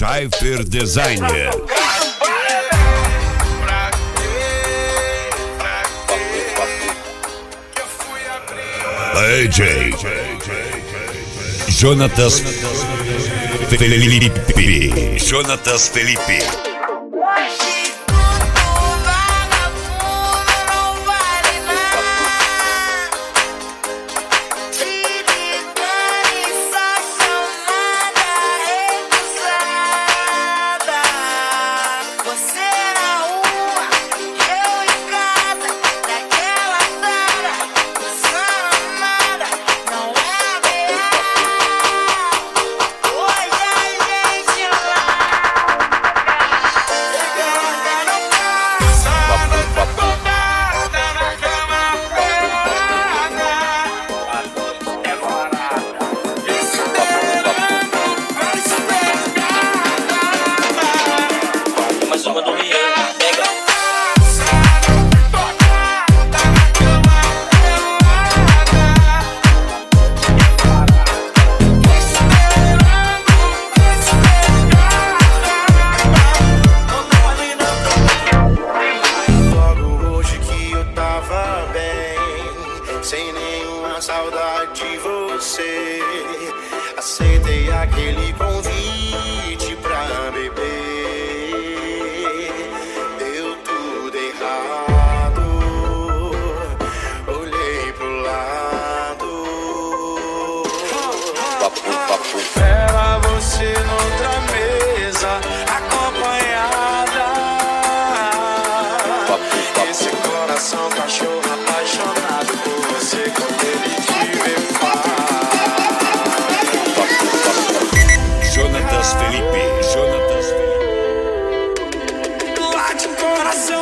Schaefer Designer. AJ Jonatas Felipe Jonatas Felipe saudade de você. Aceitei aquele convite pra beber. Deu tudo errado. Olhei pro lado. Papo, papo, pera.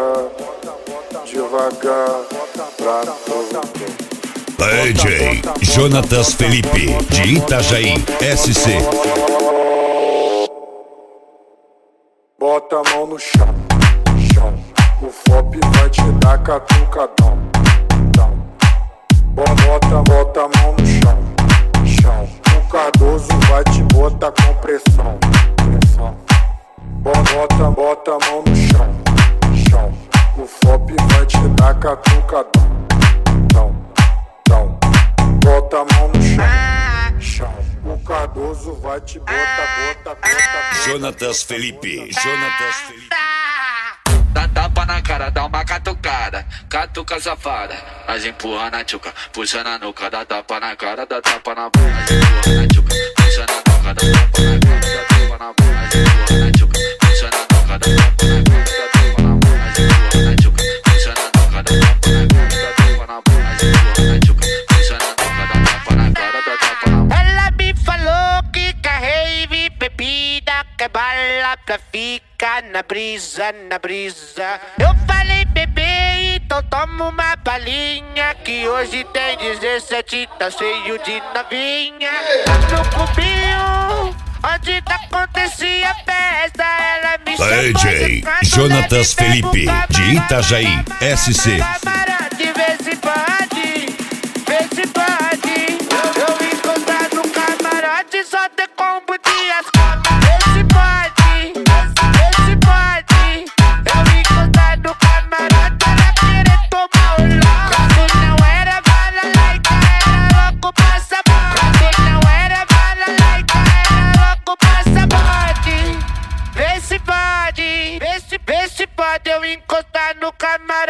ela jogar devagar pra. DJ Jonatas Felipe, de Itajaí, SC. Bota a mão no chão, chão. O FOP vai te dar catucadão. Bota, bota a mão no chão Cardoso vai te botar com pressão. pressão. Bota, bota a mão no chão, chão. O FOP vai te dar catucadão. Dão, dão. Bota a mão no chão, chão. O Cardoso vai te botar, bota, bota, bota. Jonatas Felipe, Jonatas Felipe. Dá tapa na cara, dá uma catucada, catuca safada. Nós empurra na tchuca, puxa na nuca, dá tapa na cara, dá tapa na bunda. Pra ficar fica na brisa, na brisa. Eu falei, bebê, então toma uma balinha. Que hoje tem 17, tá cheio de novinha. No cubinho, onde acontecia festa, ela me chamou DJ Jonatas Felipe, de Itajaí, SC. Pode eu encostar no camarote,